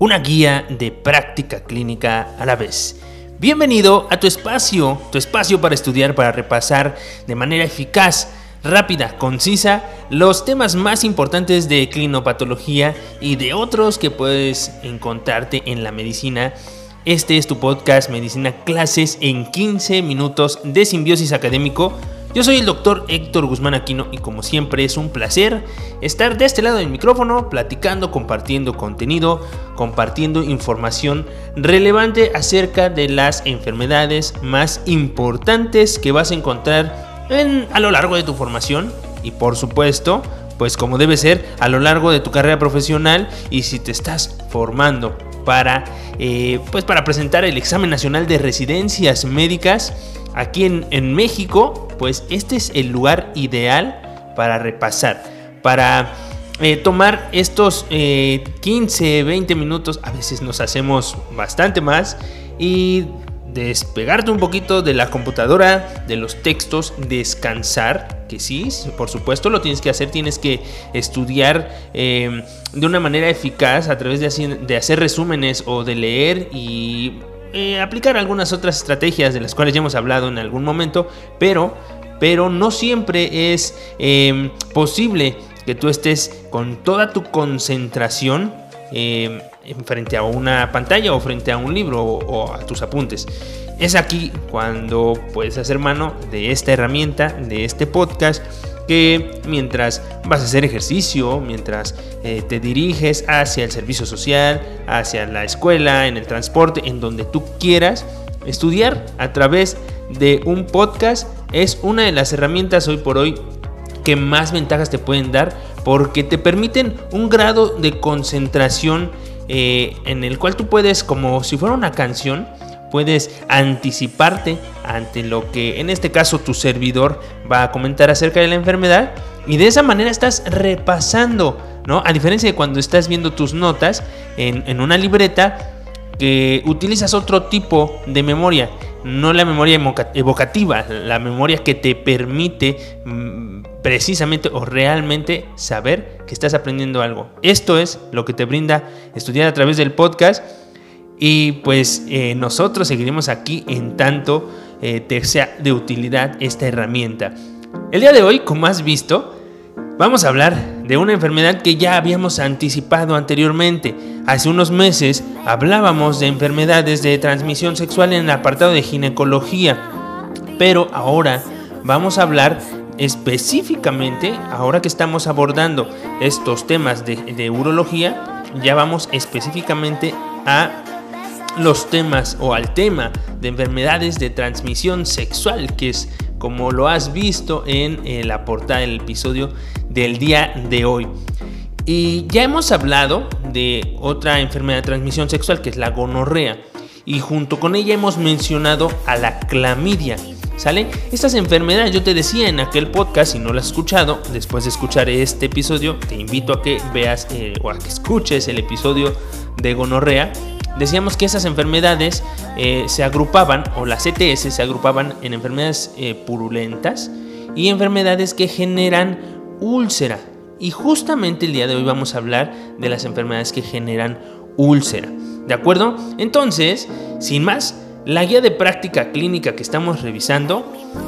una guía de práctica clínica a la vez. Bienvenido a tu espacio, tu espacio para estudiar, para repasar de manera eficaz, rápida, concisa los temas más importantes de clinopatología y de otros que puedes encontrarte en la medicina. Este es tu podcast Medicina Clases en 15 minutos de simbiosis académico yo soy el doctor Héctor Guzmán Aquino y como siempre es un placer estar de este lado del micrófono platicando, compartiendo contenido, compartiendo información relevante acerca de las enfermedades más importantes que vas a encontrar en, a lo largo de tu formación y por supuesto pues como debe ser a lo largo de tu carrera profesional y si te estás formando para eh, pues para presentar el examen nacional de residencias médicas aquí en, México, pues este es el lugar ideal para repasar, para eh, tomar estos 15, eh, 20 minutos, a veces nos hacemos bastante más, y despegarte un poquito de la computadora, de los textos, descansar, que sí, por supuesto lo tienes que hacer, tienes que estudiar em, de una manera eficaz a través de, de hacer resúmenes o de leer y eh, aplicar algunas otras estrategias de las cuales ya hemos hablado en algún momento, pero, pero no siempre es em, posible que tú estés con toda tu concentración em, frente a una pantalla o frente a un libro o a tus apuntes. Es aquí cuando puedes hacer mano de esta herramienta, de este podcast mientras vas a hacer ejercicio, mientras eh, te diriges hacia el servicio social, hacia la escuela, en el transporte, en donde tú quieras, estudiar a través de un podcast es una de las herramientas hoy por hoy que más ventajas te pueden dar porque te permiten un grado de concentración eh, en el cual tú puedes, como si fuera una canción, puedes anticiparte ante lo que en este caso tu servidor va a comentar acerca de la enfermedad y de esa manera estás repasando, ¿no? A diferencia de cuando estás viendo tus notas en, una libreta que utilizas otro tipo de memoria, no la memoria evocativa, la memoria que te permite mm, precisamente o realmente saber que estás aprendiendo algo. Esto es lo que te brinda estudiar a través del podcast y pues eh, nosotros seguiremos aquí en tanto eh, te sea de utilidad esta herramienta. El día de hoy, como has visto, vamos a hablar de una enfermedad que ya habíamos anticipado anteriormente. Hace unos meses hablábamos de enfermedades de transmisión sexual en el apartado de ginecología, pero ahora vamos a hablar específicamente, ahora que estamos abordando estos temas de, de urología, ya vamos específicamente a los temas o al tema de enfermedades de transmisión sexual, que es como lo has visto en la portada del episodio del día de hoy. Y ya hemos hablado de otra enfermedad de transmisión sexual que es la gonorrea. Y junto con ella hemos mencionado a la clamidia. ¿Sale? Estas enfermedades, yo te decía en aquel podcast, si no lo has escuchado, después de escuchar este episodio, te invito a que veas eh, o a que escuches el episodio de gonorrea decíamos que esas enfermedades eh, se agrupaban, o las ETS se agrupaban en enfermedades eh, purulentas y enfermedades que generan úlcera. Y justamente el día de hoy vamos a hablar de las enfermedades que generan úlcera. ¿De acuerdo? Entonces, sin más, la guía de práctica clínica que estamos revisando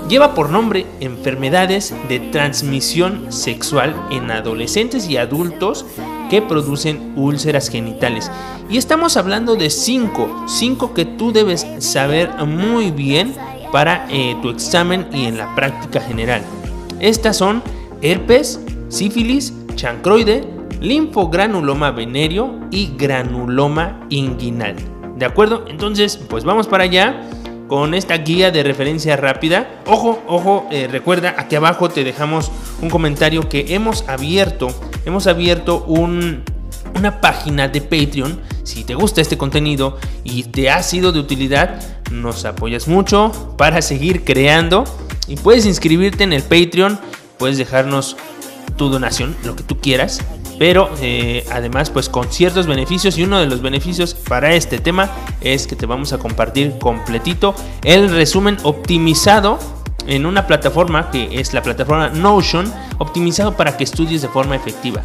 lleva por nombre Enfermedades de transmisión sexual en adolescentes y adultos que producen úlceras genitales. Y estamos hablando de cinco, cinco que tú debes saber muy bien para eh, tu examen y en la práctica general. Estas son herpes, sífilis, chancroide, linfogranuloma venéreo y granuloma inguinal. ¿De acuerdo? Entonces, pues vamos para allá con esta guía de referencia rápida. Ojo, ojo, eh, recuerda, aquí abajo te dejamos un comentario que hemos abierto, hemos abierto una página de Patreon. Si te gusta este contenido y te ha sido de utilidad, nos apoyas mucho para seguir creando y puedes inscribirte en el Patreon, puedes dejarnos tu donación, lo que tú quieras pero eh, además pues con ciertos beneficios y uno de los beneficios para este tema es que te vamos a compartir completito el resumen optimizado en una plataforma que es la plataforma Notion, optimizado para que estudies de forma efectiva.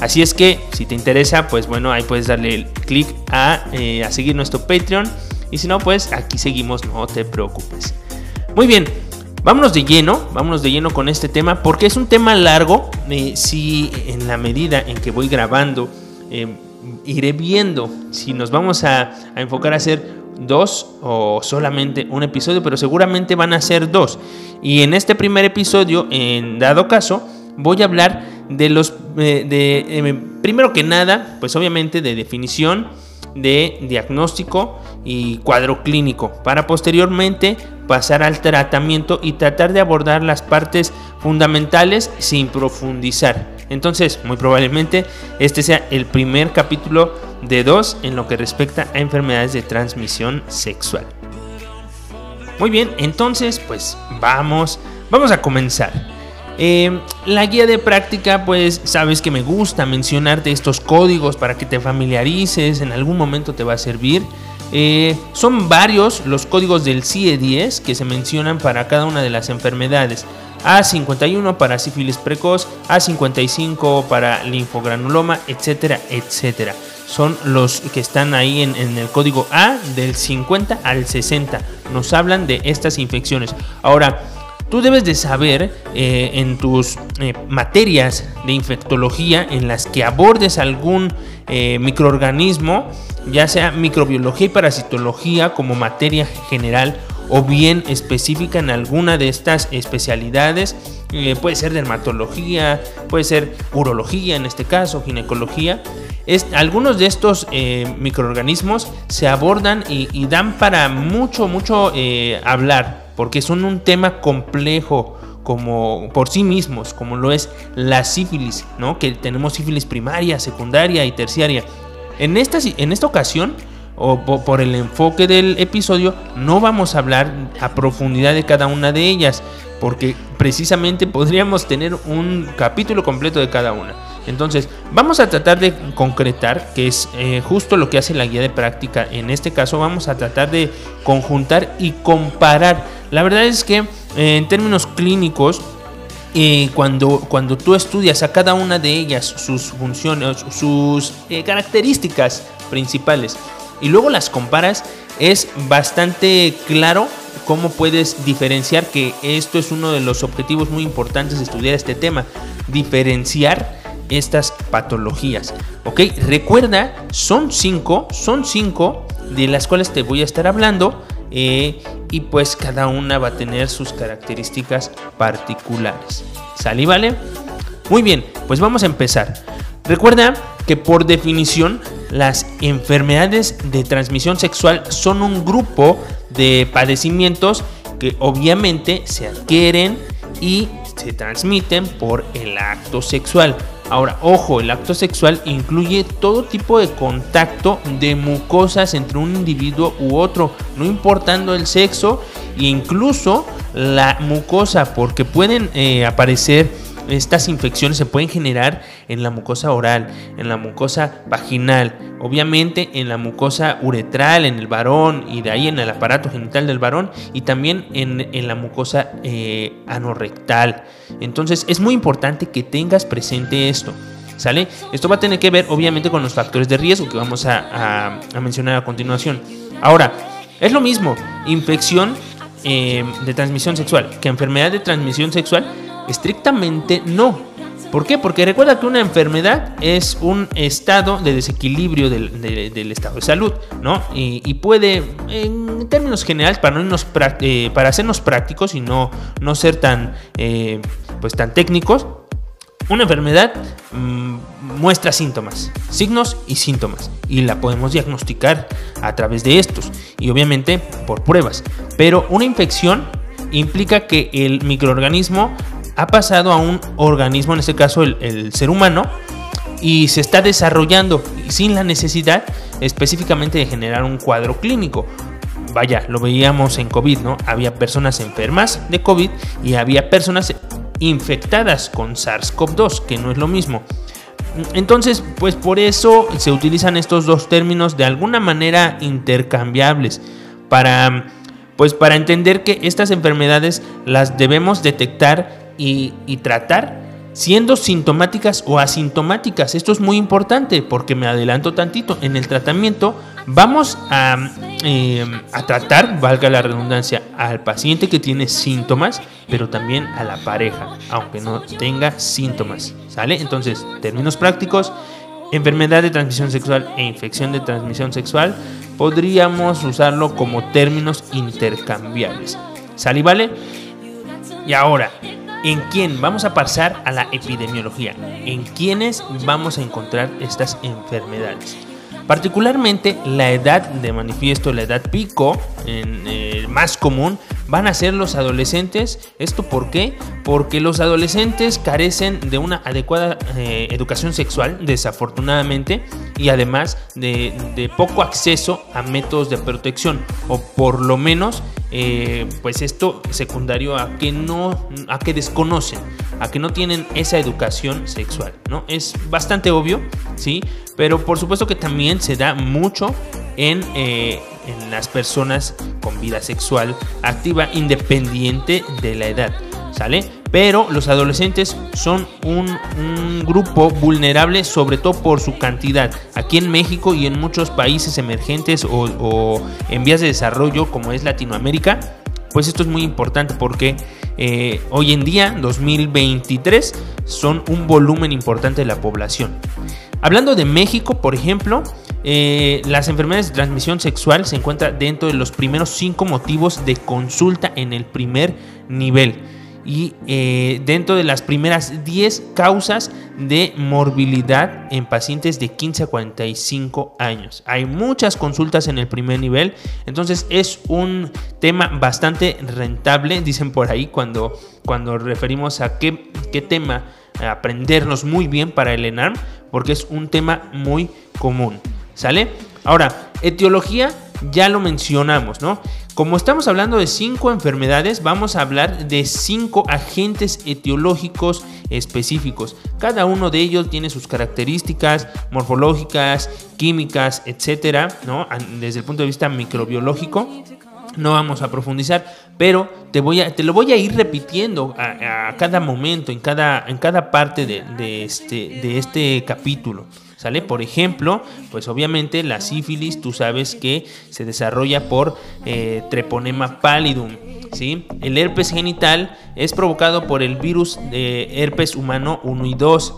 Así es que si te interesa, pues bueno, ahí puedes darle clic a, eh, a seguir nuestro Patreon. Y si no, pues aquí seguimos, no te preocupes. Muy bien, vámonos de lleno, vámonos de lleno con este tema, porque es un tema largo. Eh, si en la medida en que voy grabando, eh, iré viendo si nos vamos a, enfocar a hacer dos o solamente un episodio, pero seguramente van a ser dos. Y en este primer episodio, en dado caso, voy a hablar de los, eh, de, primero que nada, pues obviamente de definición, de diagnóstico y cuadro clínico, para posteriormente pasar al tratamiento y tratar de abordar las partes fundamentales sin profundizar. Entonces, muy probablemente este sea el primer capítulo de dos en lo que respecta a enfermedades de transmisión sexual. Muy bien, entonces, pues vamos, vamos a comenzar. Eh, la guía de práctica, pues sabes que me gusta mencionarte estos códigos para que te familiarices, en algún momento te va a servir. Eh, son varios los códigos del CIE-10 que se mencionan para cada una de las enfermedades. A51 para sífilis precoz, A55 para linfogranuloma, etcétera, etcétera. Son los que están ahí en, el código A del 50 al 60. Nos hablan de estas infecciones. Ahora, Tú debes de saber eh, en tus eh, materias de infectología en las que abordes algún eh, microorganismo, ya sea microbiología y parasitología como materia general o bien específica en alguna de estas especialidades, puede ser dermatología, puede ser urología en este caso, ginecología. Es, algunos de estos microorganismos se abordan y, y, dan para mucho, mucho hablar porque son un tema complejo como por sí mismos, como lo es la sífilis, ¿no? Que tenemos sífilis primaria, secundaria y terciaria. En esta, en esta ocasión, o por el enfoque del episodio, no vamos a hablar a profundidad de cada una de ellas, porque precisamente podríamos tener un capítulo completo de cada una. Entonces, vamos a tratar de concretar, que es eh, justo lo que hace la guía de práctica. En este caso, vamos a tratar de conjuntar y comparar. La verdad es que eh, en términos clínicos, eh, cuando, cuando tú estudias a cada una de ellas sus funciones, sus características principales, y luego las comparas, es bastante claro cómo puedes diferenciar que esto es uno de los objetivos muy importantes de estudiar este tema, diferenciar estas patologías. ¿Ok? Recuerda, son cinco, son cinco de las cuales te voy a estar hablando. Eh, y pues cada una va a tener sus características particulares. ¿Sale vale? Muy bien, pues vamos a empezar. Recuerda que por definición las enfermedades de transmisión sexual son un grupo de padecimientos que obviamente se adquieren y se transmiten por el acto sexual. Ahora, ojo, el acto sexual incluye todo tipo de contacto de mucosas entre un individuo u otro, no importando el sexo incluso la mucosa, porque pueden eh, aparecer estas infecciones se pueden generar en la mucosa oral, en la mucosa vaginal, obviamente en la mucosa uretral, en el varón y de ahí en el aparato genital del varón y también en, la mucosa eh, anorrectal. Entonces es muy importante que tengas presente esto. ¿Sale? Esto va a tener que ver obviamente con los factores de riesgo que vamos a, mencionar a continuación. Ahora, es lo mismo, infección eh, de transmisión sexual que enfermedad de transmisión sexual Estrictamente no. ¿Por qué? Porque recuerda que una enfermedad es un estado de desequilibrio del, estado de salud, ¿no? Y, puede, en términos generales, para, no eh, para hacernos prácticos y no, no ser tan, eh, pues, tan técnicos, una enfermedad mm, muestra síntomas, signos y síntomas, y la podemos diagnosticar a través de estos, y obviamente por pruebas. Pero una infección implica que el microorganismo ha pasado a un organismo, en este caso el, ser humano, y se está desarrollando sin la necesidad específicamente de generar un cuadro clínico. Vaya, lo veíamos en COVID, ¿no? Había personas enfermas de COVID y había personas infectadas con SARS-CoV-2, que no es lo mismo. Entonces, pues por eso se utilizan estos dos términos de alguna manera intercambiables para pues para entender que estas enfermedades las debemos detectar y, tratar siendo sintomáticas o asintomáticas. Esto es muy importante porque me adelanto tantito. En el tratamiento vamos a, eh, a, tratar, valga la redundancia, al paciente que tiene síntomas, pero también a la pareja, aunque no tenga síntomas. ¿Sale? Entonces, términos prácticos. Enfermedad de transmisión sexual e infección de transmisión sexual podríamos usarlo como términos intercambiables. ¿Sale y vale? Y ahora, ¿En quién? Vamos a pasar a la epidemiología. ¿En quiénes vamos a encontrar estas enfermedades? Particularmente la edad de manifiesto, la edad pico, eh, más común, van a ser los adolescentes. ¿Esto por qué? Porque los adolescentes carecen de una adecuada eh, educación sexual, desafortunadamente, y además de, poco acceso a métodos de protección, o por lo menos, eh, pues esto secundario a que no, a que desconocen, a que no tienen esa educación sexual, ¿no? Es bastante obvio, ¿sí? Pero por supuesto que también se da mucho en, eh, en las personas con vida sexual activa independiente de la edad. ¿Sale? Pero los adolescentes son un, grupo vulnerable sobre todo por su cantidad. Aquí en México y en muchos países emergentes o, o en vías de desarrollo como es Latinoamérica, pues esto es muy importante porque eh, hoy en día, 2023, son un volumen importante de la población. Hablando de México, por ejemplo, eh, las enfermedades de transmisión sexual se encuentran dentro de los primeros cinco motivos de consulta en el primer nivel y eh, dentro de las primeras 10 causas de morbilidad en pacientes de 15 a 45 años. Hay muchas consultas en el primer nivel, entonces es un tema bastante rentable, dicen por ahí cuando, cuando referimos a qué, qué tema aprendernos muy bien para el ENARM, porque es un tema muy común. ¿Sale? Ahora, etiología ya lo mencionamos, ¿no? Como estamos hablando de cinco enfermedades, vamos a hablar de cinco agentes etiológicos específicos. Cada uno de ellos tiene sus características morfológicas, químicas, etcétera, ¿no? Desde el punto de vista microbiológico. No vamos a profundizar, pero te, voy a, te lo voy a ir repitiendo a, cada momento, en cada, en cada parte de, este, de este capítulo. ¿Sale? Por ejemplo, pues obviamente la sífilis, tú sabes que se desarrolla por eh, treponema pallidum. ¿sí? El herpes genital es provocado por el virus de herpes humano 1 y 2.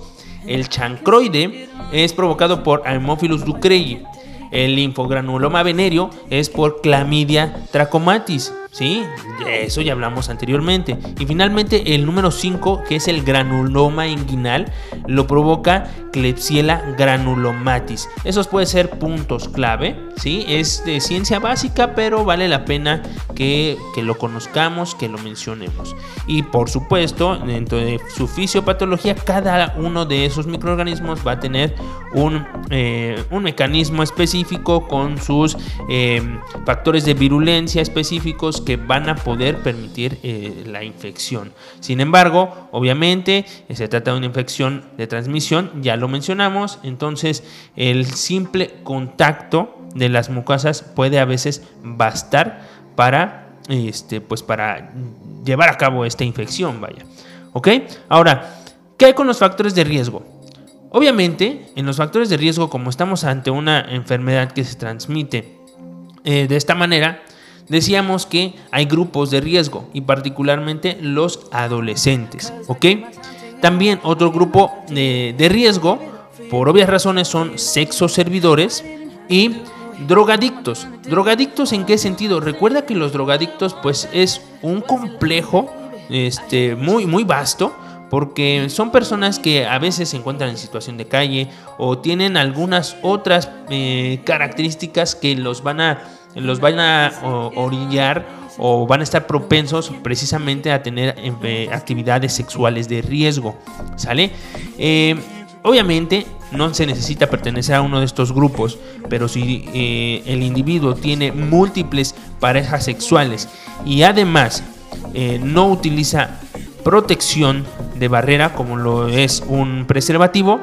El chancroide es provocado por Haemophilus ducreyi. El linfogranuloma venéreo es por Clamidia trachomatis. ¿Sí? De eso ya hablamos anteriormente. Y finalmente el número 5, que es el granuloma inguinal, lo provoca Klebsiella granulomatis. Esos pueden ser puntos clave, ¿sí? Es de ciencia básica, pero vale la pena que, lo conozcamos, que lo mencionemos. Y por supuesto, dentro de su fisiopatología, cada uno de esos microorganismos va a tener un, eh, un mecanismo específico con sus eh, factores de virulencia específicos que van a poder permitir eh, la infección. Sin embargo, obviamente eh, se trata de una infección de transmisión, ya lo mencionamos, entonces el simple contacto de las mucosas puede a veces bastar para, este, pues para llevar a cabo esta infección, vaya. ¿Ok? Ahora, ¿qué hay con los factores de riesgo? Obviamente, en los factores de riesgo, como estamos ante una enfermedad que se transmite eh, de esta manera, decíamos que hay grupos de riesgo y particularmente los adolescentes, ¿ok? También otro grupo de, riesgo, por obvias razones, son sexos servidores y drogadictos. ¿Drogadictos en qué sentido? Recuerda que los drogadictos pues es un complejo este, muy, muy vasto porque son personas que a veces se encuentran en situación de calle o tienen algunas otras eh, características que los van a los van a orillar o van a estar propensos precisamente a tener eh, actividades sexuales de riesgo. ¿Sale? Eh, obviamente no se necesita pertenecer a uno de estos grupos, pero si eh, el individuo tiene múltiples parejas sexuales y además no utiliza protección de barrera como lo es un preservativo,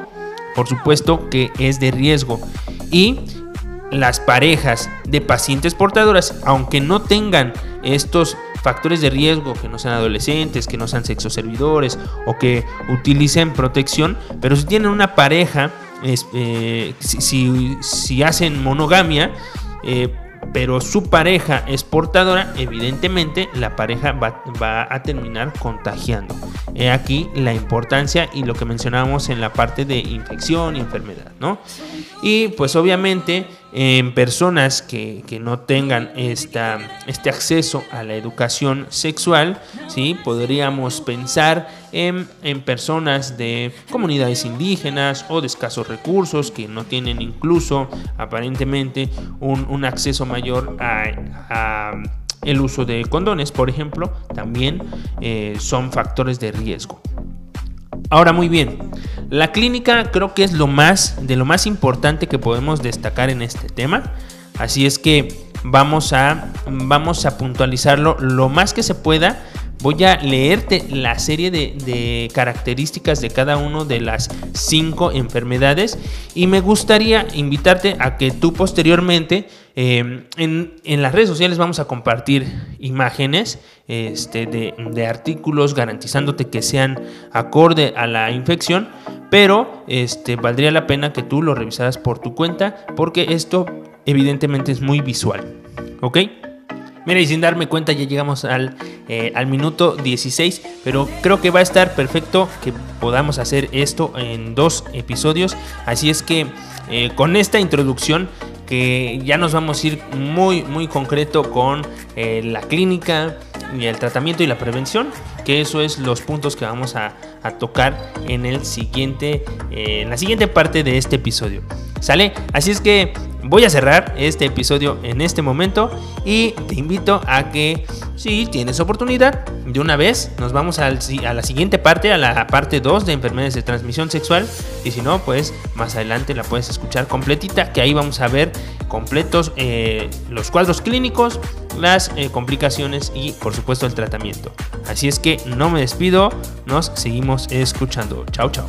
por supuesto que es de riesgo. Y las parejas de pacientes portadoras, aunque no tengan estos factores de riesgo, que no sean adolescentes, que no sean sexoservidores o que utilicen protección, pero si tienen una pareja, eh, si, hacen monogamia, eh, pero su pareja es portadora, evidentemente la pareja va, a terminar contagiando. He aquí la importancia y lo que mencionábamos en la parte de infección y enfermedad, ¿no? Y pues obviamente en personas que, no tengan esta, este acceso a la educación sexual, ¿sí? podríamos pensar en, personas de comunidades indígenas o de escasos recursos que no tienen incluso aparentemente un, acceso mayor a, el uso de condones, por ejemplo, también eh, son factores de riesgo. Ahora muy bien, la clínica creo que es lo más de lo más importante que podemos destacar en este tema. Así es que vamos a vamos a puntualizarlo lo más que se pueda. Voy a leerte la serie de, características de cada una de las cinco enfermedades y me gustaría invitarte a que tú posteriormente Em, en, las redes sociales vamos a compartir imágenes este, de, artículos garantizándote que sean acorde a la infección, pero este, valdría la pena que tú lo revisaras por tu cuenta porque esto evidentemente es muy visual. ¿Ok? Mira, y sin darme cuenta ya llegamos al, eh, al, minuto 16, pero creo que va a estar perfecto que podamos hacer esto en dos episodios. Así es que eh, con esta introducción que ya nos vamos a ir muy muy concreto con eh, la clínica y el tratamiento y la prevención que eso es los puntos que vamos a, tocar en el siguiente en la siguiente parte de este episodio sale así es que voy a cerrar este episodio en este momento y te invito a que si tienes oportunidad de una vez nos vamos a la siguiente parte, a la parte 2 de enfermedades de transmisión sexual y si no pues más adelante la puedes escuchar completita que ahí vamos a ver completos eh, los cuadros clínicos, las eh, complicaciones y por supuesto el tratamiento. Así es que no me despido, nos seguimos escuchando. Chao, chao.